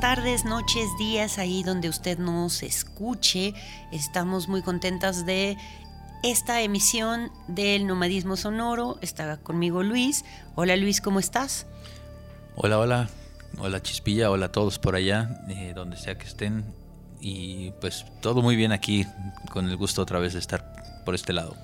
Tardes, noches, días, ahí donde usted nos escuche. Estamos muy contentas de esta emisión del Nomadismo Sonoro. Está conmigo Luis. Hola Luis, ¿cómo estás? Hola, hola. Hola Chispilla, hola a todos por allá, eh, donde sea que estén. Y pues todo muy bien aquí, con el gusto otra vez de estar por este lado.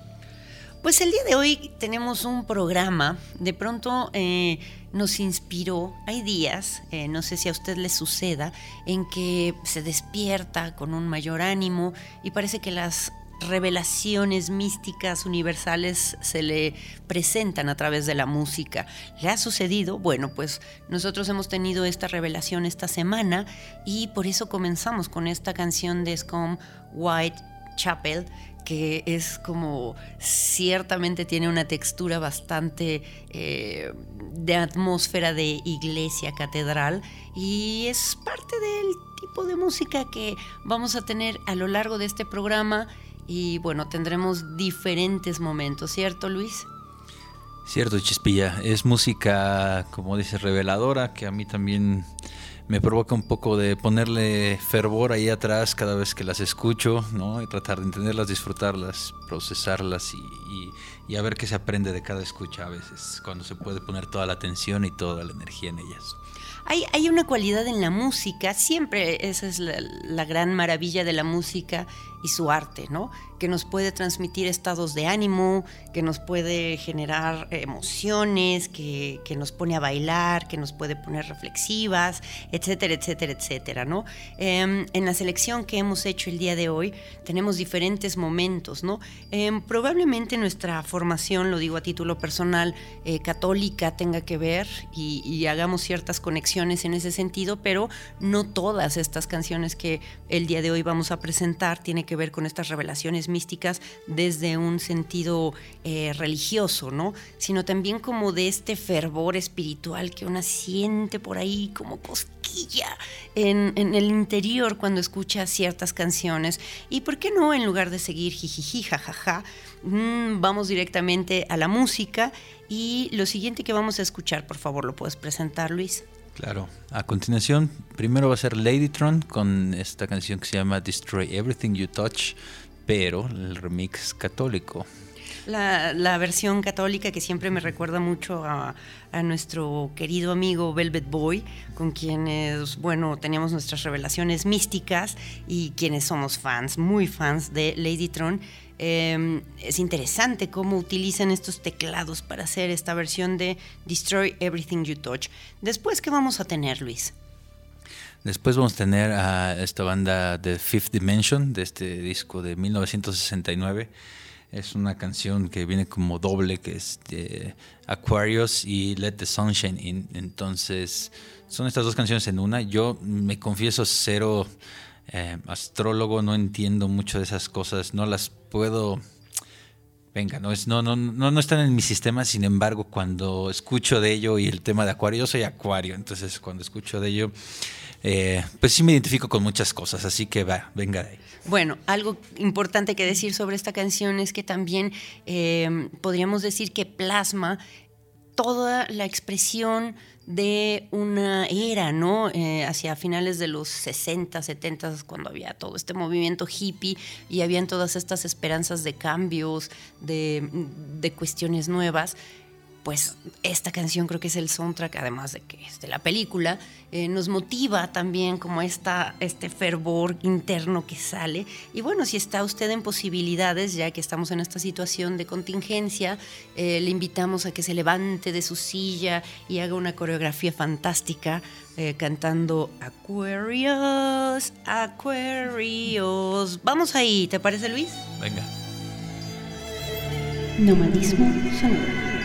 Pues el día de hoy tenemos un programa, de pronto eh, nos inspiró, hay días, eh, no sé si a usted le suceda, en que se despierta con un mayor ánimo y parece que las revelaciones místicas universales se le presentan a través de la música. ¿Le ha sucedido? Bueno, pues nosotros hemos tenido esta revelación esta semana y por eso comenzamos con esta canción de Scum White Chapel que es como ciertamente tiene una textura bastante eh, de atmósfera de iglesia, catedral, y es parte del tipo de música que vamos a tener a lo largo de este programa y bueno, tendremos diferentes momentos, ¿cierto Luis? Cierto, Chispilla, es música, como dices, reveladora, que a mí también me provoca un poco de ponerle fervor ahí atrás cada vez que las escucho, ¿no? Y tratar de entenderlas, disfrutarlas, procesarlas y, y, a ver qué se aprende de cada escucha a veces, cuando se puede poner toda la atención y toda la energía en ellas. Hay, hay una cualidad en la música, siempre esa es la, la gran maravilla de la música su arte, ¿no? Que nos puede transmitir estados de ánimo, que nos puede generar emociones, que, que, nos pone a bailar, que nos puede poner reflexivas, etcétera, etcétera, etcétera, ¿no? Eh, en la selección que hemos hecho el día de hoy tenemos diferentes momentos, ¿no? Eh, probablemente nuestra formación, lo digo a título personal, eh, católica tenga que ver y, y hagamos ciertas conexiones en ese sentido, pero no todas estas canciones que el día de hoy vamos a presentar tienen que ver con estas revelaciones místicas desde un sentido eh, religioso, ¿no? Sino también como de este fervor espiritual que una siente por ahí como cosquilla en, en el interior cuando escucha ciertas canciones. Y por qué no, en lugar de seguir jijiji, jajaja, mmm, vamos directamente a la música. Y lo siguiente que vamos a escuchar, por favor, ¿lo puedes presentar, Luis? Claro. A continuación, primero va a ser Ladytron con esta canción que se llama Destroy Everything You Touch, pero el remix católico. La, versión católica que siempre me recuerda mucho a, a, nuestro querido amigo Velvet Boy, con quienes, bueno, teníamos nuestras revelaciones místicas y quienes somos fans, muy fans de Ladytron. Eh, es interesante cómo utilizan estos teclados para hacer esta versión de Destroy Everything You Touch. Después, ¿qué vamos a tener, Luis? Después vamos a tener a esta banda de Fifth Dimension, de este disco de 1969. Es una canción que viene como doble, que es de Aquarius y Let the Sunshine In. Entonces, son estas dos canciones en una. Yo me confieso cero eh, astrólogo, no entiendo mucho de esas cosas, no las puedo... Venga, no, es, no, no, no, no están en mi sistema, sin embargo, cuando escucho de ello y el tema de Acuario, yo soy Acuario, entonces cuando escucho de ello, eh, pues sí me identifico con muchas cosas, así que va, venga de ahí. Bueno, algo importante que decir sobre esta canción es que también eh, podríamos decir que plasma toda la expresión de una era, ¿no? Eh, hacia finales de los 60, 70, cuando había todo este movimiento hippie y habían todas estas esperanzas de cambios, de, de cuestiones nuevas pues esta canción creo que es el soundtrack, además de que es de la película, eh, nos motiva también como esta, este fervor interno que sale. Y bueno, si está usted en posibilidades, ya que estamos en esta situación de contingencia, eh, le invitamos a que se levante de su silla y haga una coreografía fantástica eh, cantando Aquarius, Aquarius. Vamos ahí, ¿te parece Luis? Venga. Nomadismo sonoro.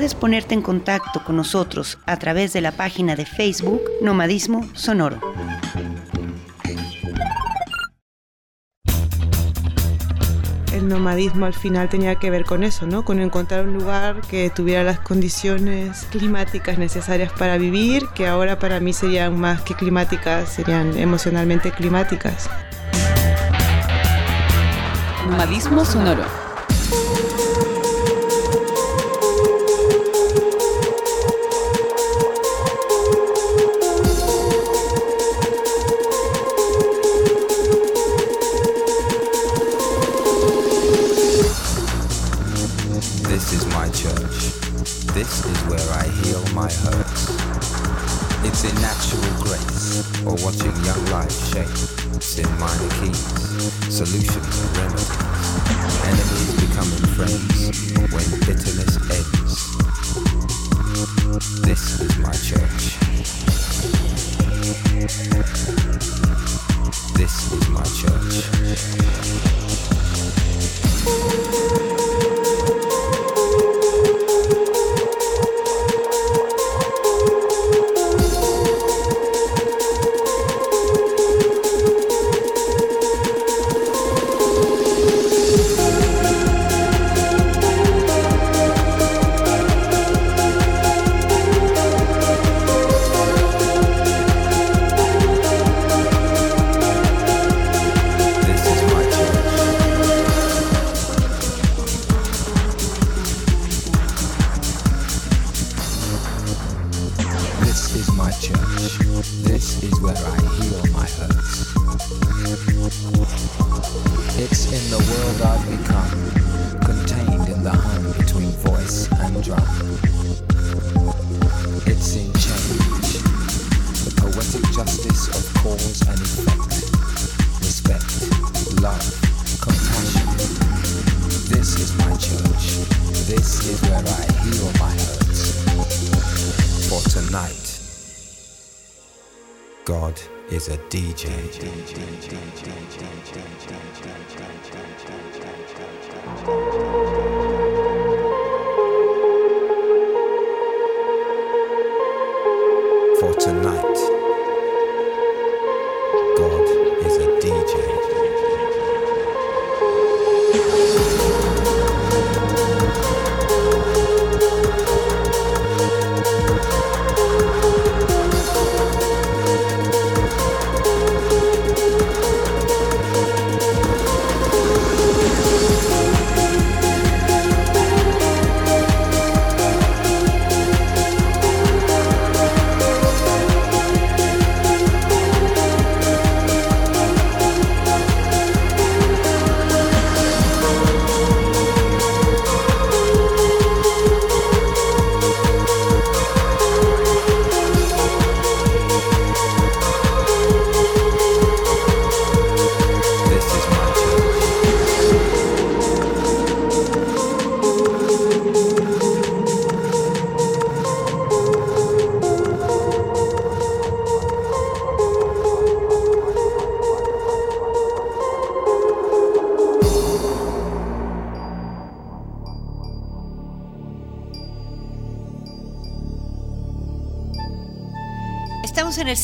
puedes ponerte en contacto con nosotros a través de la página de Facebook Nomadismo Sonoro. El nomadismo al final tenía que ver con eso, ¿no? Con encontrar un lugar que tuviera las condiciones climáticas necesarias para vivir, que ahora para mí serían más que climáticas, serían emocionalmente climáticas. Nomadismo sonoro. Grace, or watching young life shape, in minor keys, solutions and remedies, enemies becoming friends when bitterness ends. This is my church. This is my church.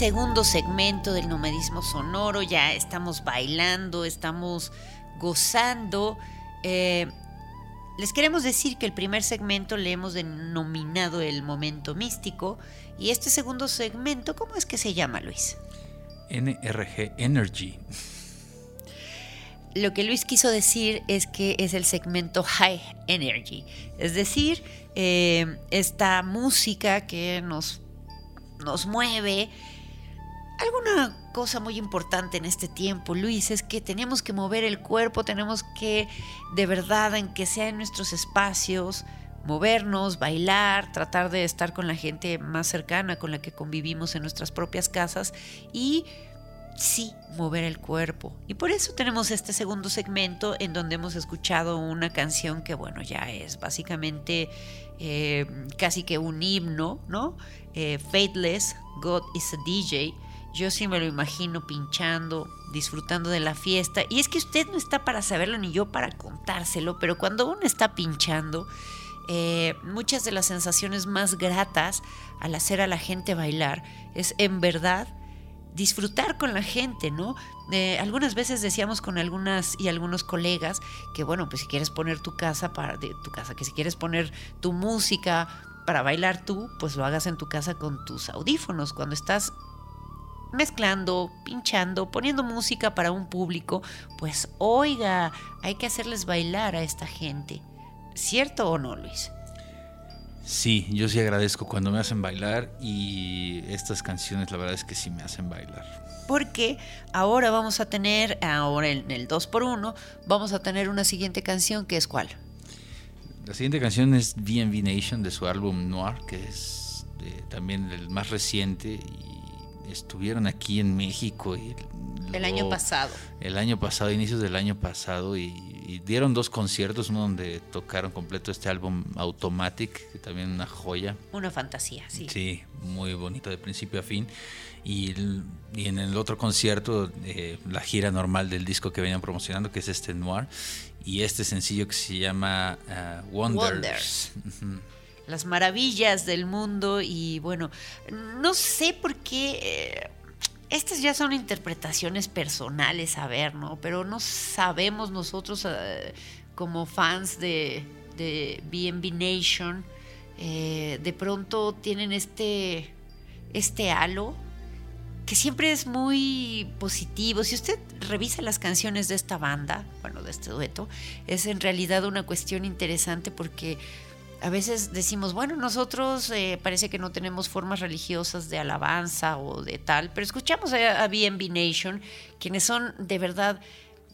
Segundo segmento del nomadismo sonoro, ya estamos bailando, estamos gozando. Eh, les queremos decir que el primer segmento le hemos denominado el momento místico y este segundo segmento, ¿cómo es que se llama, Luis? NRG Energy. Lo que Luis quiso decir es que es el segmento High Energy, es decir, eh, esta música que nos, nos mueve. Alguna cosa muy importante en este tiempo, Luis, es que tenemos que mover el cuerpo, tenemos que, de verdad, en que sea en nuestros espacios, movernos, bailar, tratar de estar con la gente más cercana con la que convivimos en nuestras propias casas y sí mover el cuerpo. Y por eso tenemos este segundo segmento en donde hemos escuchado una canción que, bueno, ya es básicamente eh, casi que un himno, ¿no? Eh, Faithless, God is a DJ. Yo sí me lo imagino pinchando, disfrutando de la fiesta. Y es que usted no está para saberlo ni yo para contárselo, pero cuando uno está pinchando, eh, muchas de las sensaciones más gratas al hacer a la gente bailar es en verdad disfrutar con la gente, ¿no? Eh, algunas veces decíamos con algunas y algunos colegas que, bueno, pues si quieres poner tu casa para tu casa, que si quieres poner tu música para bailar tú, pues lo hagas en tu casa con tus audífonos. Cuando estás mezclando, pinchando, poniendo música para un público, pues oiga, hay que hacerles bailar a esta gente. ¿Cierto o no, Luis? Sí, yo sí agradezco cuando me hacen bailar y estas canciones la verdad es que sí me hacen bailar. Porque ahora vamos a tener, ahora en el 2x1, vamos a tener una siguiente canción que es cuál? La siguiente canción es DNV Nation de su álbum Noir, que es eh, también el más reciente y estuvieron aquí en México y El año pasado. el año pasado, inicios del año pasado, y, y dieron dos conciertos, uno donde tocaron completo este álbum Automatic, que también una joya. Una fantasía, sí. Sí, muy bonito de principio a fin. Y, en el otro concierto, eh, la gira normal del disco que venían promocionando, que es este Noir, y este sencillo que se llama Wonders. Wonders. Las maravillas del mundo y bueno, no sé por qué eh, estas ya son interpretaciones personales, a ver, ¿no? Pero no sabemos nosotros eh, como fans de, de BNB Nation, eh, de pronto tienen este, este halo que siempre es muy positivo. Si usted revisa las canciones de esta banda, bueno, de este dueto, es en realidad una cuestión interesante porque a veces decimos, bueno, nosotros eh, parece que no tenemos formas religiosas de alabanza o de tal, pero escuchamos a, a BNB Nation, quienes son de verdad,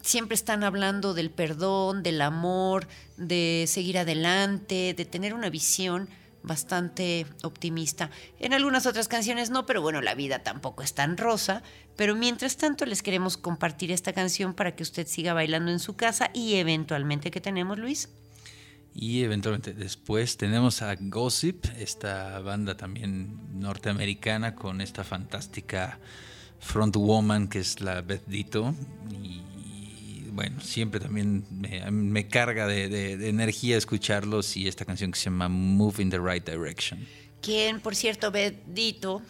siempre están hablando del perdón, del amor, de seguir adelante, de tener una visión bastante optimista. En algunas otras canciones no, pero bueno, la vida tampoco es tan rosa. Pero mientras tanto les queremos compartir esta canción para que usted siga bailando en su casa y eventualmente que tenemos, Luis. Y eventualmente después tenemos a Gossip, esta banda también norteamericana con esta fantástica frontwoman que es la Beth Ditto. Y bueno, siempre también me, carga de, energía escucharlos y esta canción que se llama Move in the Right Direction. Quien, por cierto, Betito,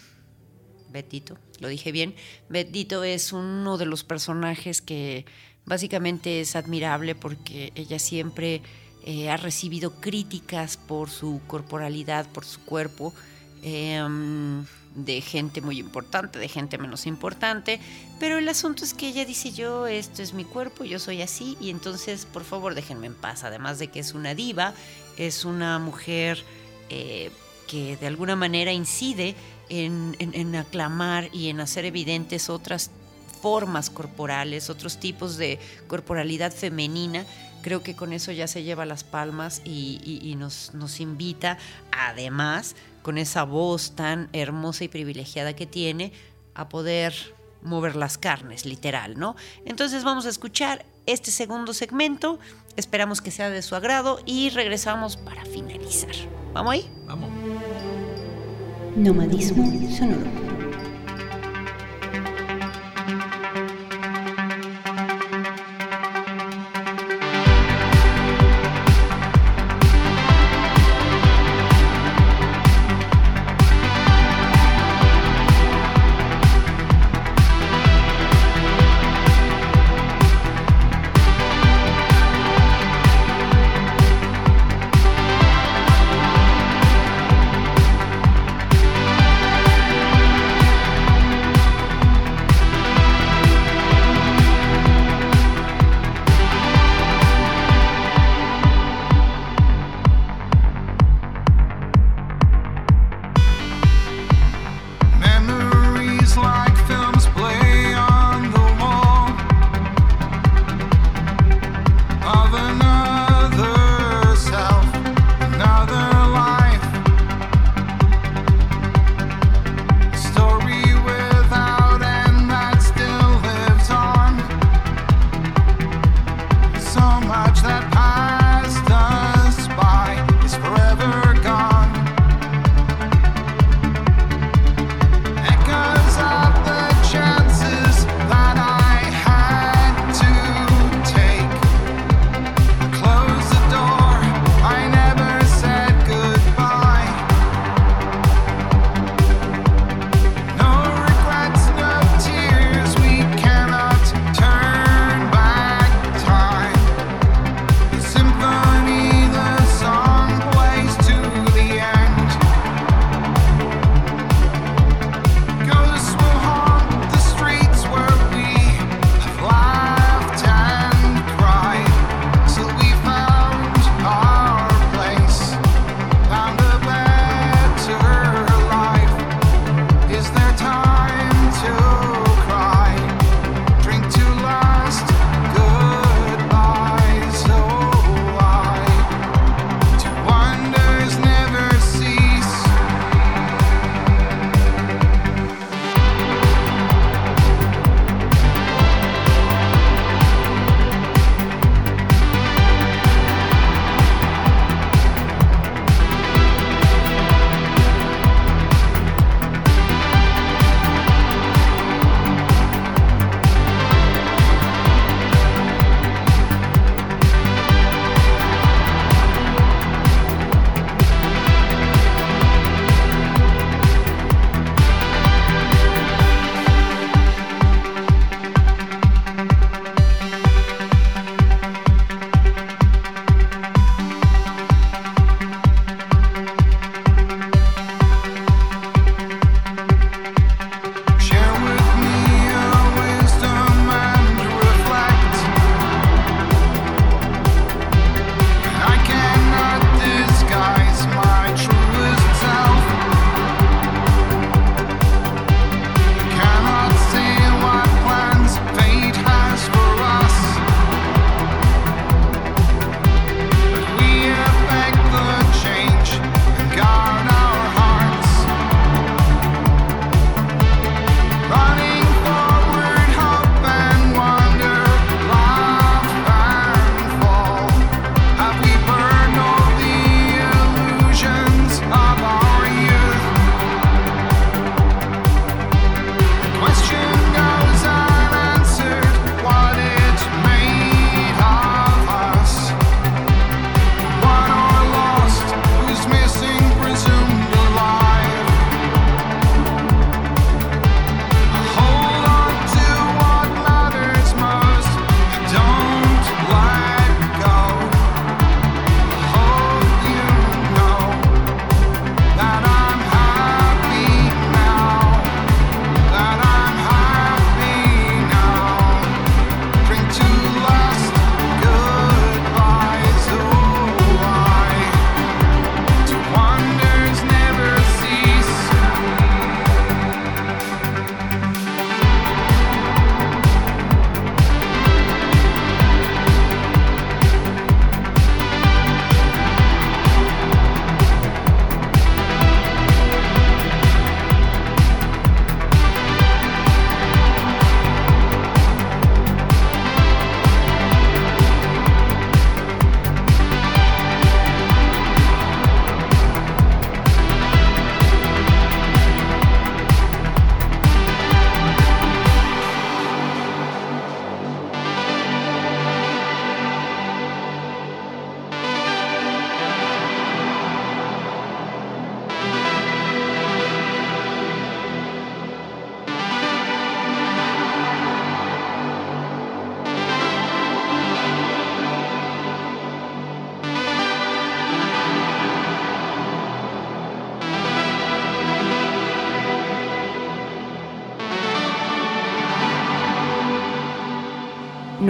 Betito, lo dije bien, Betito es uno de los personajes que básicamente es admirable porque ella siempre eh, ha recibido críticas por su corporalidad, por su cuerpo, em, de gente muy importante, de gente menos importante, pero el asunto es que ella dice yo, esto es mi cuerpo, yo soy así, y entonces por favor déjenme en paz, además de que es una diva, es una mujer eh, que de alguna manera incide en, aclamar y en hacer evidentes otras formas corporales, otros tipos de corporalidad femenina. Creo que con eso ya se lleva las palmas y, y- y nos, nos invita, además, con esa voz tan hermosa y privilegiada que tiene, a poder mover las carnes, literal, ¿no? Entonces vamos a escuchar este segundo segmento, esperamos que sea de su agrado y regresamos para finalizar. ¿Vamos ahí? Vamos. Nomadismo sonoro.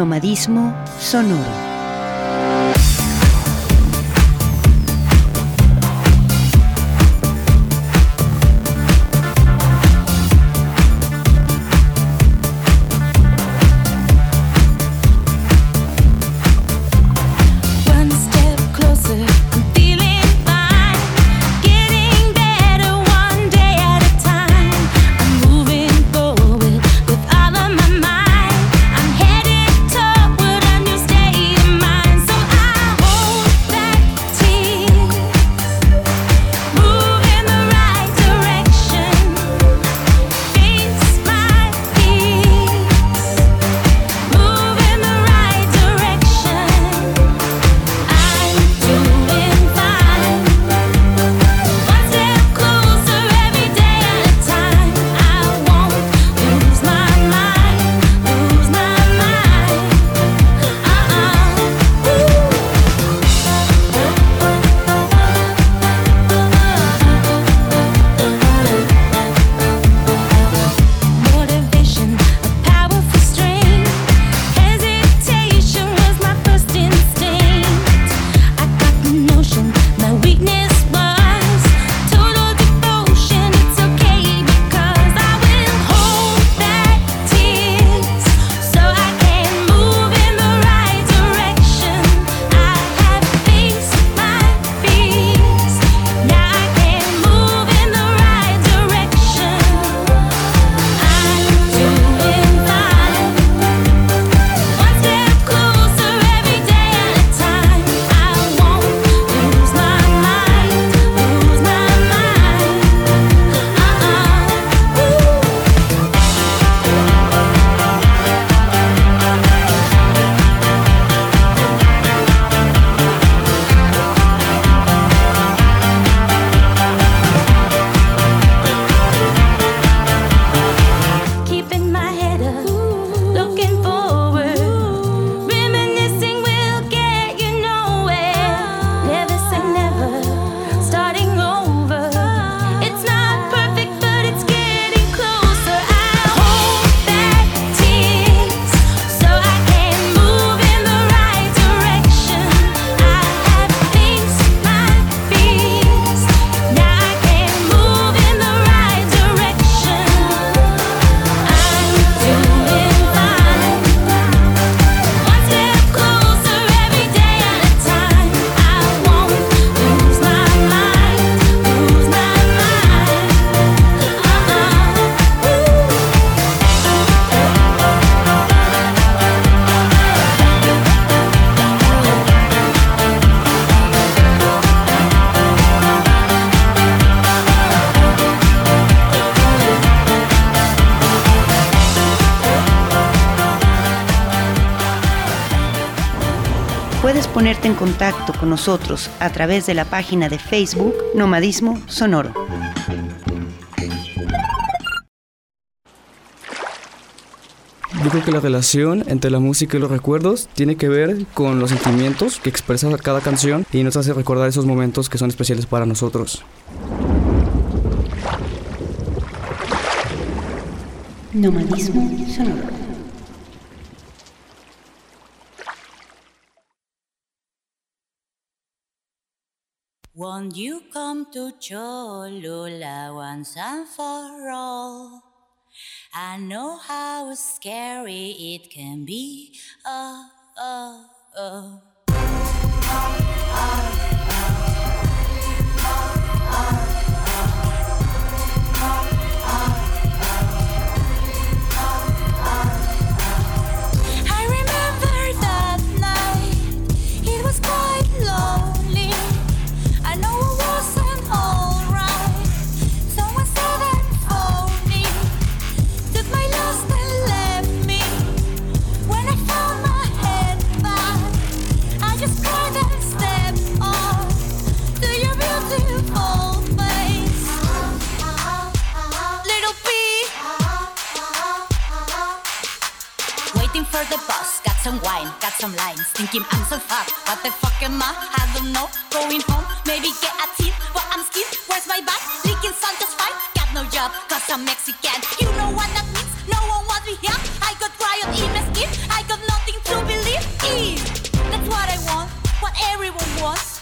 Nomadismo sonoro. Contacto con nosotros a través de la página de Facebook Nomadismo Sonoro. Yo creo que la relación entre la música y los recuerdos tiene que ver con los sentimientos que expresa cada canción y nos hace recordar esos momentos que son especiales para nosotros. Nomadismo sonoro. Won't you come to Cholula once and for all? I know how scary it can be. Oh, oh, oh. I some wine, got some lines, thinking I'm so fat. What the fuck am I? I don't know. Going home, maybe get a tip, but I'm skint. Where's my back? Leaking sun just fine. Got no job, cause I'm Mexican. You know what that means? No one wants me here. I got riot in my skin. I got nothing to believe in. That's what I want, what everyone wants.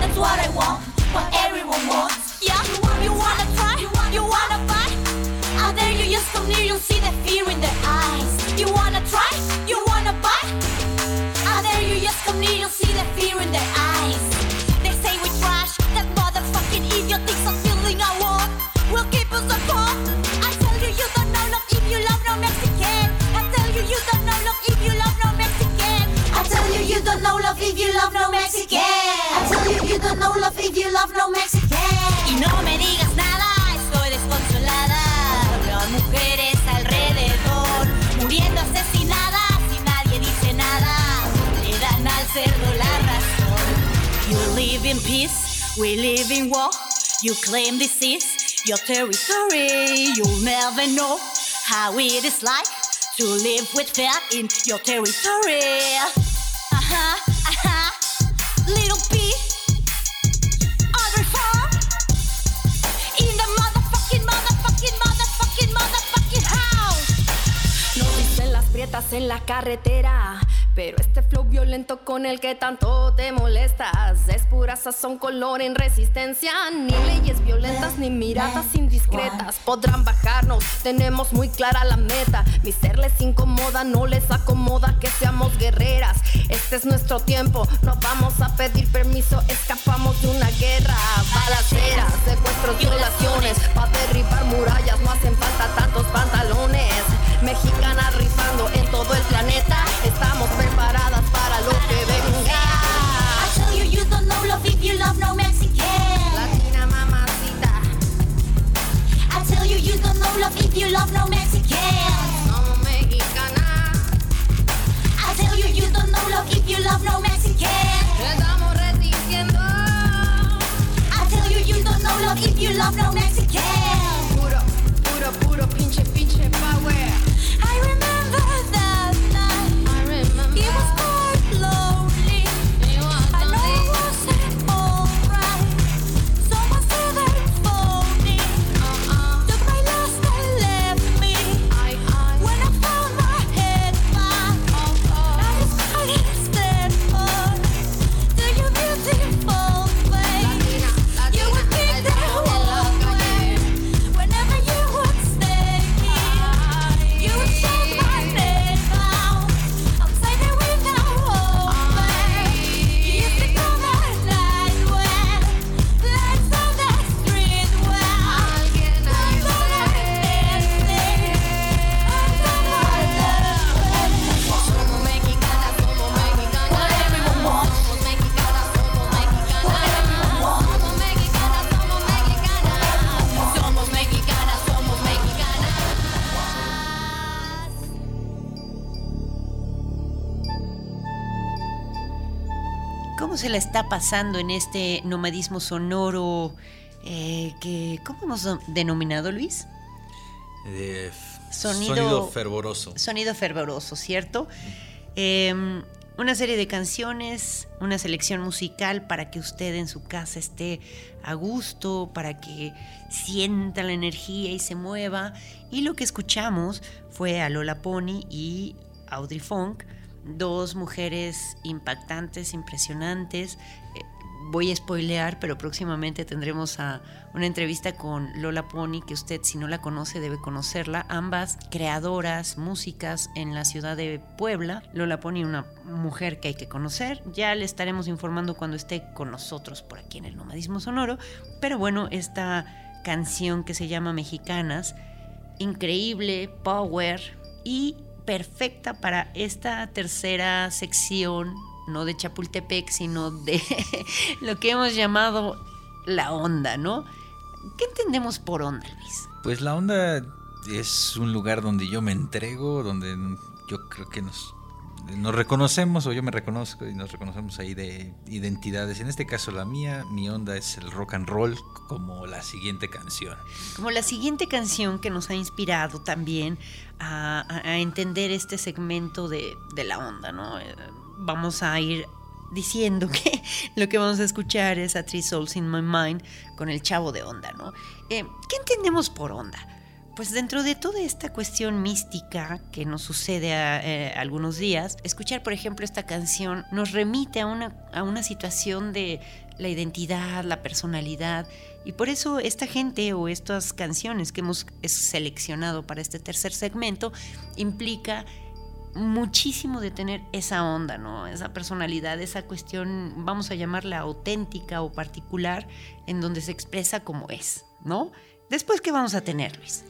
That's what I want, what everyone wants. Yeah, you, want you wanna try, you, want you wanna fight? How there, you just come near, you'll see the fear in their eyes. You wanna try, you just come near, you'll see the fear in their eyes. They say we trash, that motherfucking idiot thinks I'm feeling I want. Will keep us apart. I tell you you don't know love if you love no Mexican. I tell you you don't know love if you love no Mexican. I tell you you don't know love if you love no Mexican. I tell you you don't know love if you love no Mexican. In peace, we live in war. You claim this is your territory. You'll never know how it is like to live with fear in your territory. Uh-huh, uh-huh. Little P. Audrey Farm. In the motherfucking, motherfucking, motherfucking, motherfucking house. Nos dicen las prietas en la carretera. Pero este flow violento con el que tanto te molestas es pura sazón, color en resistencia. Ni leyes violentas ni miradas indiscretas podrán bajarnos. Tenemos muy clara la meta. Mi ser les incomoda, no les acomoda que seamos guerreras. Este es nuestro tiempo, no vamos a pedir permiso. Escapamos de una guerra, balaceras, secuestros, violaciones. Para derribar murallas no hacen falta tantos pantalones. Está pasando en este nomadismo sonoro eh, que, ¿cómo hemos do- denominado, Luis? Sonido- sonido fervoroso. Sonido fervoroso, ¿cierto? Eh, una serie de canciones, una selección musical para que usted en su casa esté a gusto, para que sienta la energía y se mueva. Y lo que escuchamos fue a Lola Pony y Audrey Funk, dos mujeres impactantes, impresionantes. Eh, voy a spoilear, pero próximamente tendremos una entrevista con Lola Pony, que usted si no la conoce debe conocerla. Ambas creadoras, músicas en la ciudad de Puebla. Lola Pony, una mujer que hay que conocer. Ya le estaremos informando cuando esté con nosotros por aquí en el Nomadismo Sonoro. Pero bueno, esta canción que se llama Mexicanas, increíble, power y perfecta para esta tercera sección, no de Chapultepec, sino de lo que hemos llamado la onda, ¿no? ¿Qué entendemos por onda, Luis? Pues la onda es un lugar donde yo me entrego, donde yo creo que nos, nos reconocemos, o yo me reconozco y nos reconocemos ahí de identidades. En este caso la mía, mi onda es el rock and roll, como la siguiente canción. Como la siguiente canción que nos ha inspirado también a, entender este segmento de, de la onda, ¿no? Eh, Vamos a ir diciendo que lo que vamos a escuchar es a Three Souls in My Mind con el chavo de onda, ¿no? Eh, ¿Qué entendemos por onda? Pues dentro de toda esta cuestión mística que nos sucede a, eh, algunos días, escuchar, por ejemplo, esta canción nos remite a una, a una situación de la identidad, la personalidad, y por eso esta gente o estas canciones que hemos seleccionado para este tercer segmento implica muchísimo de tener esa onda, ¿no? Esa personalidad, esa cuestión, vamos a llamarla auténtica o particular, en donde se expresa como es, ¿no? Después, ¿qué vamos a tener, Luis?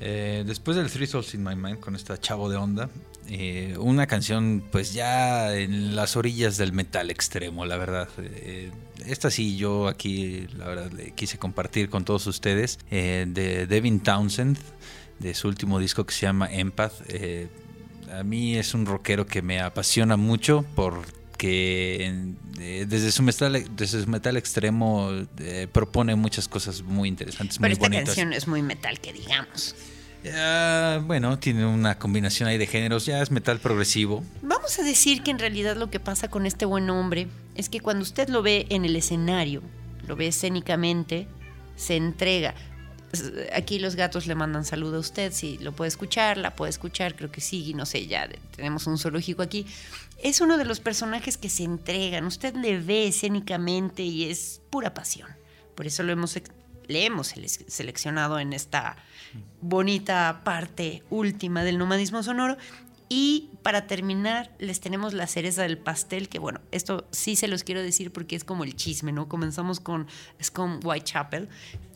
Eh, después del Three Souls in My Mind con esta chavo de onda, eh, una canción pues ya en las orillas del metal extremo, la verdad. Eh, esta sí yo aquí la verdad le quise compartir con todos ustedes eh, de Devin Townsend, de su último disco que se llama Empath. Eh, a mí es un rockero que me apasiona mucho porque en- eh, desde su metal, desde su metal extremo eh, propone muchas cosas muy interesantes, Pero muy esta bonitas. canción es muy metal, que digamos. Ah, bueno, tiene una combinación ahí de géneros, ya es metal progresivo. Vamos a decir que en realidad lo que pasa con este buen hombre es que cuando usted lo ve en el escenario, lo ve escénicamente, se entrega. Aquí los gatos le mandan saludo a usted, si lo puede escuchar, la puede escuchar, creo que sí, no sé, ya tenemos un zoológico aquí. Es uno de los personajes que se entregan, usted le ve escénicamente y es pura pasión. Por eso lo hemos, le hemos sele- seleccionado en esta bonita parte última del nomadismo sonoro. Y para terminar, les tenemos la cereza del pastel, que bueno, esto sí se los quiero decir porque es como el chisme, ¿no? Comenzamos con Scum Whitechapel,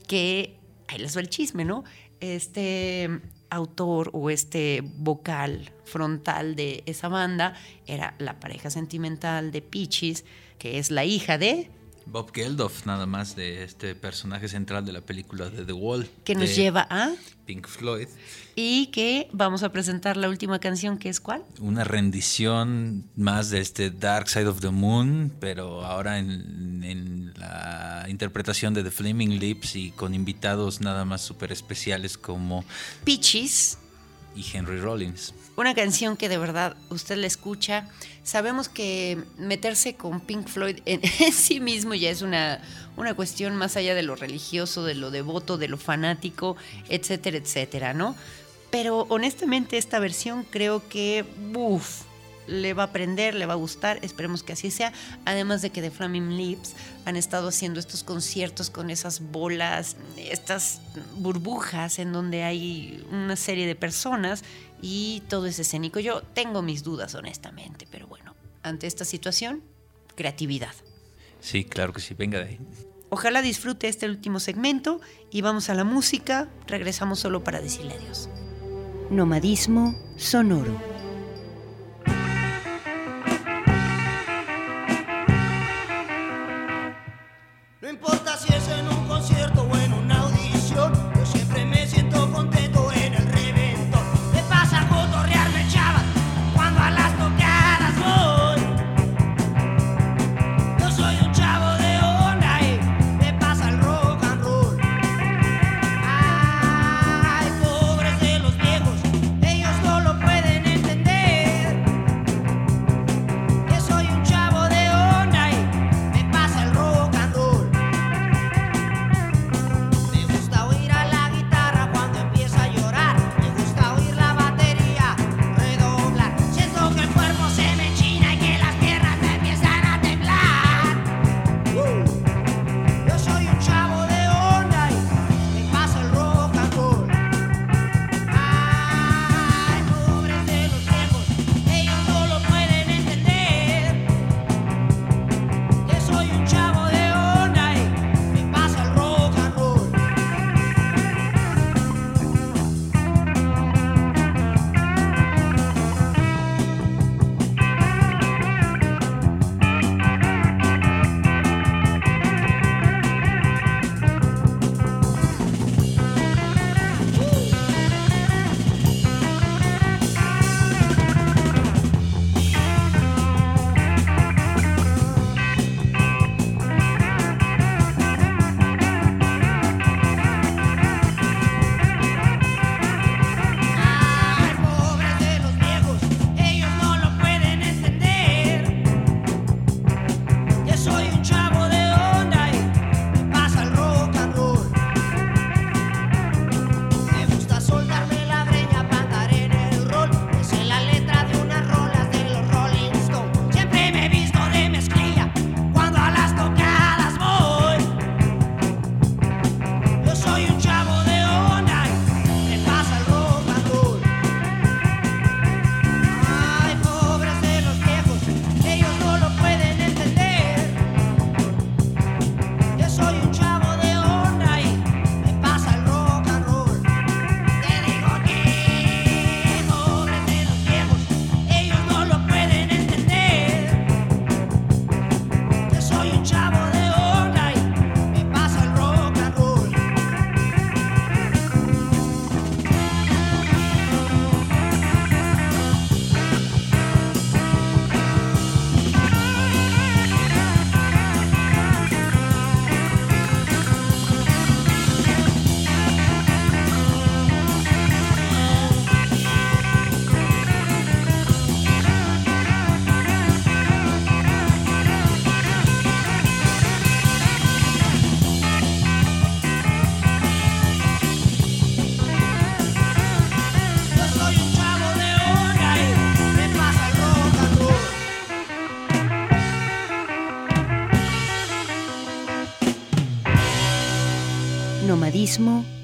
que ahí les va el chisme, ¿no? Este autor o este vocal frontal de esa banda era la pareja sentimental de Peaches, que es la hija de Bob Geldof, nada más de este personaje central de la película de The Wall. que nos lleva a Pink Floyd. y que vamos a presentar la última canción que es ¿cuál? Una rendición más de este Dark Side of the Moon, pero ahora en, en la interpretación de The Flaming Lips y con invitados nada más súper especiales como Peaches, y Henry Rollins. Una canción que de verdad usted la escucha. Sabemos que meterse con Pink Floyd en, sí mismo ya es una, una cuestión más allá de lo religioso, de lo devoto, de lo fanático, etcétera, etcétera, ¿no? Pero honestamente esta versión creo que, uff, le va a aprender, le va a gustar, esperemos que así sea. Además de que The Flaming Lips han estado haciendo estos conciertos con esas bolas, estas burbujas en donde hay una serie de personas y todo es escénico. Yo tengo mis dudas, honestamente, pero bueno, ante esta situación, creatividad. Sí, claro que sí, venga de ahí. Ojalá disfrute este último segmento y vamos a la música. Regresamos solo para decirle adiós. Nomadismo sonoro.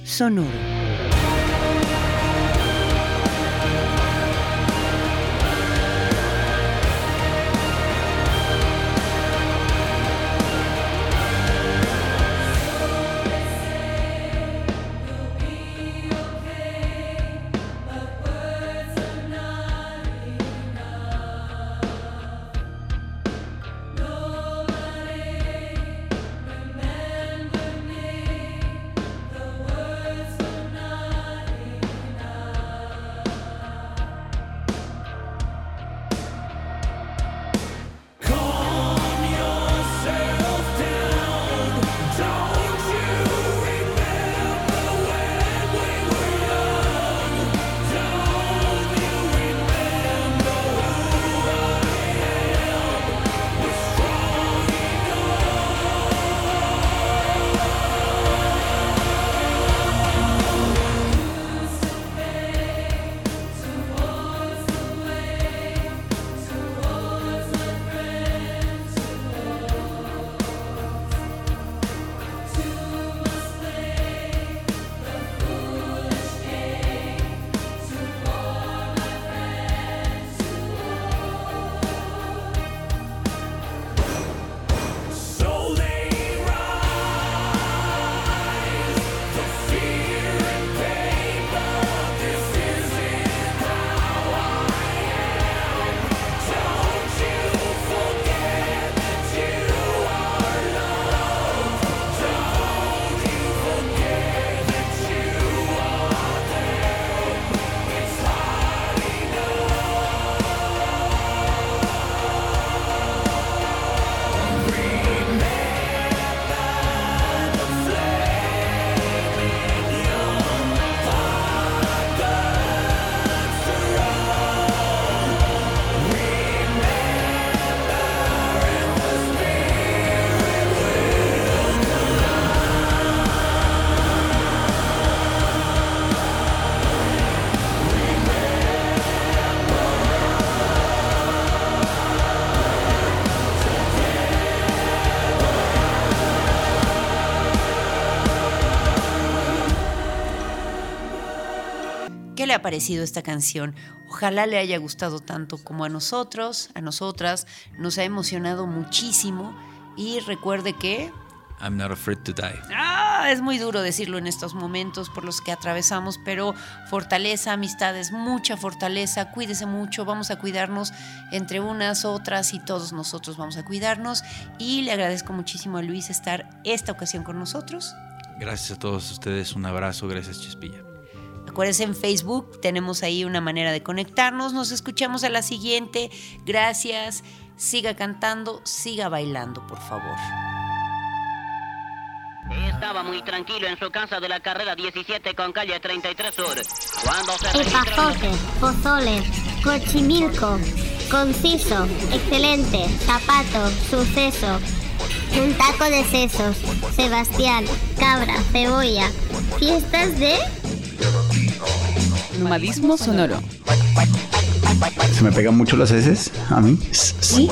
Sonoro. Ha parecido esta canción? Ojalá le haya gustado tanto como a nosotros, a nosotras. Nos ha emocionado muchísimo. Y recuerde que I'm not afraid to die. Ah, es muy duro decirlo en estos momentos por los que atravesamos, pero fortaleza, amistades, mucha fortaleza, cuídese mucho, vamos a cuidarnos entre unas, otras y todos nosotros vamos a cuidarnos. Y le agradezco muchísimo a Luis estar esta ocasión con nosotros. Gracias a todos ustedes, un abrazo, gracias Chispilla. Acuérdense en Facebook, tenemos ahí una manera de conectarnos. Nos escuchamos a la siguiente. Gracias. Siga cantando, siga bailando, por favor. Estaba muy tranquilo en su casa de la carrera 17 con calle 33 Sur. Cuando se. Epazote, pozole, cochimilco, conciso, excelente, zapato, suceso, un taco de sesos, Sebastián, cabra, cebolla, fiestas de... Nomadismo sonoro. ¿Se me pegan mucho las heces a mí? ¿Sí?